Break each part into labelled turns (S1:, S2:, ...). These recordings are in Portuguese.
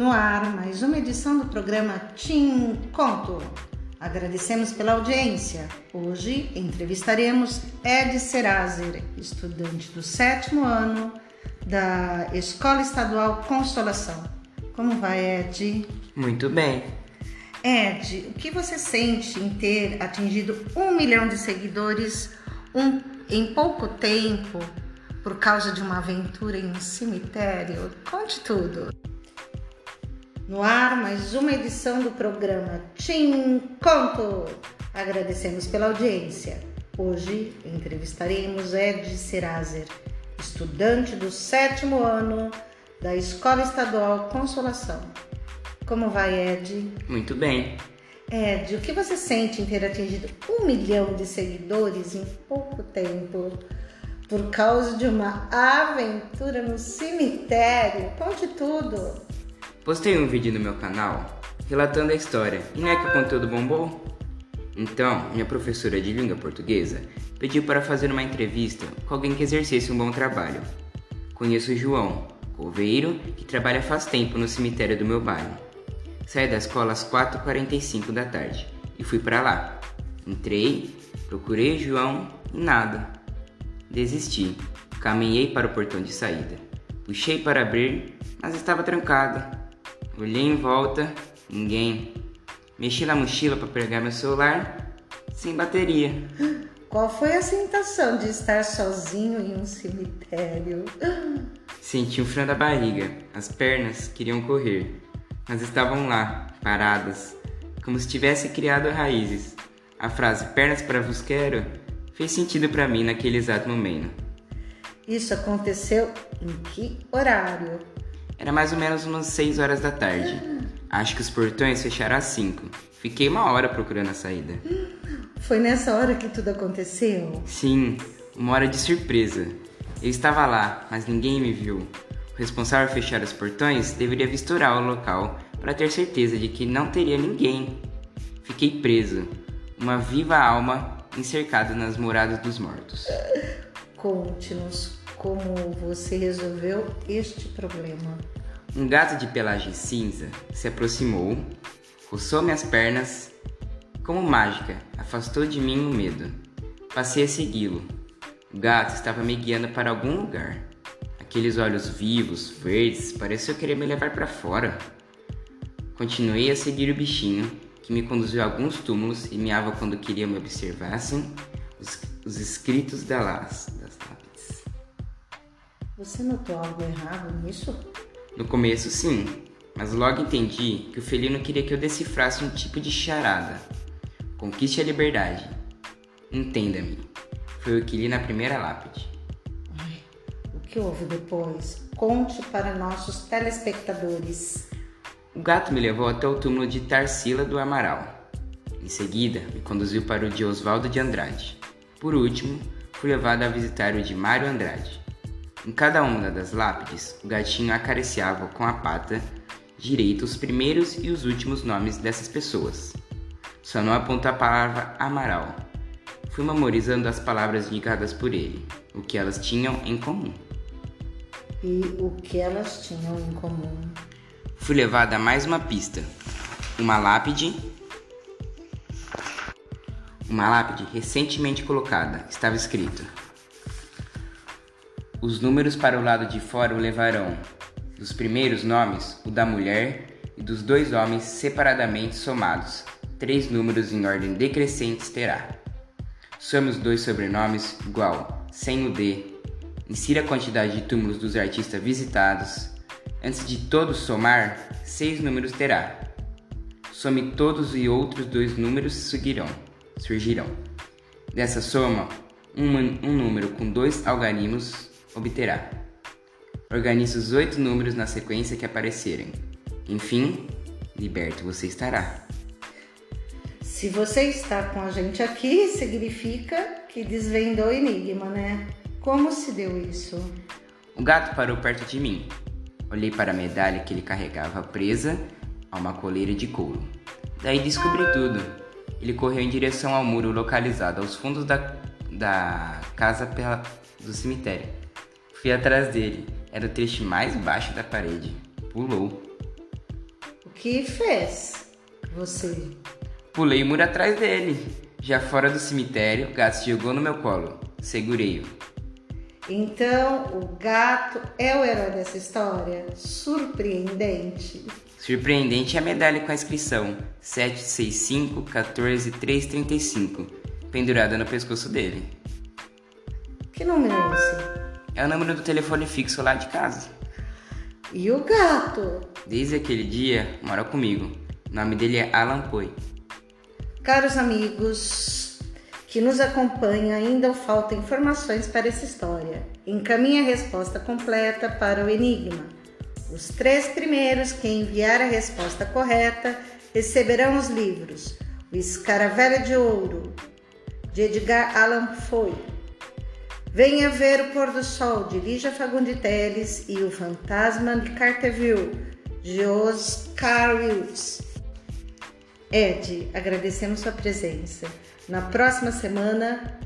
S1: No ar, mais uma edição do programa Tim Conto. Agradecemos pela audiência. Hoje entrevistaremos Ed Serazer, estudante do sétimo ano da Escola Estadual Consolação. Como vai, Ed?
S2: Muito bem.
S1: Ed, o que você sente em ter atingido um milhão de seguidores um, em pouco tempo por causa de uma aventura em um cemitério? Conte tudo. No ar, mais uma edição do programa Tim Conto. Agradecemos pela audiência. Hoje entrevistaremos Ed Serazer, estudante do sétimo ano da Escola Estadual Consolação. Como vai, Ed?
S2: Muito bem.
S1: Ed, o que você sente em ter atingido um milhão de seguidores em pouco tempo por causa de uma aventura no cemitério? Conte tudo.
S2: Postei um vídeo no meu canal relatando a história e não é que o conteúdo bombou? Então, minha professora de língua portuguesa pediu para fazer uma entrevista com alguém que exercesse um bom trabalho. Conheço o João, coveiro, que trabalha faz tempo no cemitério do meu bairro. Saí da escola às 4h45 da tarde e fui para lá. Entrei, procurei João e nada. Desisti. Caminhei para o portão de saída. Puxei para abrir, mas estava trancado. Olhei em volta, ninguém. Mexi na mochila para pegar meu celular, sem bateria.
S1: Qual foi a sensação de estar sozinho em um cemitério?
S2: Senti um frio da barriga, as pernas queriam correr, mas estavam lá, paradas, como se tivesse criado raízes. A frase pernas para vos quero fez sentido para mim naquele exato momento.
S1: Isso aconteceu em que horário?
S2: Era mais ou menos umas 6 horas da tarde. Acho que os portões fecharam às 5. Fiquei uma hora procurando a saída.
S1: Foi nessa hora que tudo aconteceu?
S2: Sim, uma hora de surpresa. Eu estava lá, mas ninguém me viu. O responsável por fechar os portões deveria vistorar o local para ter certeza de que não teria ninguém. Fiquei preso, uma viva alma encercada nas moradas dos mortos.
S1: Conte-nos como você resolveu este problema.
S2: Um gato de pelagem cinza se aproximou, roçou minhas pernas, como mágica, afastou de mim o medo. Passei a segui-lo. O gato estava me guiando para algum lugar. Aqueles olhos vivos, verdes, pareciam querer me levar para fora. Continuei a seguir o bichinho, que me conduziu a alguns túmulos e miava quando queria me observassem os, os escritos da las, das lápides.
S1: Você notou algo errado nisso?
S2: No começo, sim, mas logo entendi que o felino queria que eu decifrasse um tipo de charada. Conquiste a liberdade. Entenda-me. Foi o que li na primeira lápide.
S1: Ai, o que houve depois? Conte para nossos telespectadores.
S2: O gato me levou até o túmulo de Tarsila do Amaral. Em seguida, me conduziu para o de Oswaldo de Andrade. Por último, fui levado a visitar o de Mário Andrade. Em cada uma das lápides, o gatinho acariciava com a pata direita os primeiros e os últimos nomes dessas pessoas. Só não aponta a palavra Amaral. Fui memorizando as palavras indicadas por ele, o que elas tinham em comum.
S1: E o que elas tinham em comum?
S2: Fui levado a mais uma pista. Uma lápide. Uma lápide recentemente colocada. Estava escrito: Os números para o lado de fora o levarão. Dos primeiros nomes, o da mulher, e dos dois homens separadamente somados. Três números em ordem decrescentes terá. Some os dois sobrenomes igual, sem o D. Insira a quantidade de túmulos dos artistas visitados. Antes de todos somar, seis números terá. Some todos e outros dois números surgirão. surgirão. Dessa soma, um, um número com dois algarismos obterá. Organize os oito números na sequência que aparecerem. Enfim, liberto você estará.
S1: Se você está com a gente aqui, significa que desvendou o enigma, né? Como se deu isso?
S2: O gato parou perto de mim. Olhei para a medalha que ele carregava presa a uma coleira de couro. Daí descobri tudo. Ele correu em direção ao muro localizado aos fundos da, da casa pela, do cemitério. Fui atrás dele. Era o trecho mais baixo da parede. Pulou.
S1: que fez você?
S2: Pulei o muro atrás dele. Já fora do cemitério, o gato se jogou no meu colo. Segurei-o.
S1: Então, o gato é o herói dessa história? Surpreendente.
S2: Surpreendente é a medalha com a inscrição 765 14 335, pendurada no pescoço dele.
S1: Que número é esse?
S2: É o número do telefone fixo lá de casa.
S1: E o gato?
S2: Desde aquele dia, mora comigo. O nome dele é Alan Poe.
S1: Caros amigos que nos acompanham, ainda faltam informações para essa história. Encaminhe a resposta completa para o enigma. Os três primeiros que enviar a resposta correta receberão os livros O Escaravelho de Ouro, de Edgar Allan Poe. Venha ver o pôr do sol de Lígia Fagundes Teles e o Fantasma de Carterville, de Oscar Wills. Ed, agradecemos sua presença. Na próxima semana,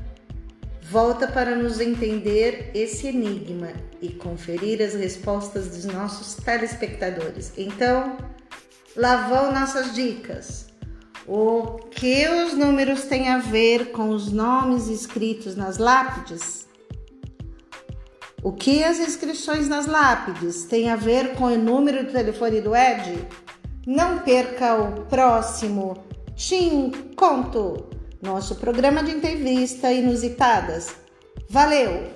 S1: volta para nos entender esse enigma e conferir as respostas dos nossos telespectadores. Então, lá vão nossas dicas. O que os números têm a ver com os nomes escritos nas lápides? O que as inscrições nas lápides têm a ver com o número do telefone do Ed? Não perca o próximo Tim Conto, nosso programa de entrevista inusitadas. Valeu!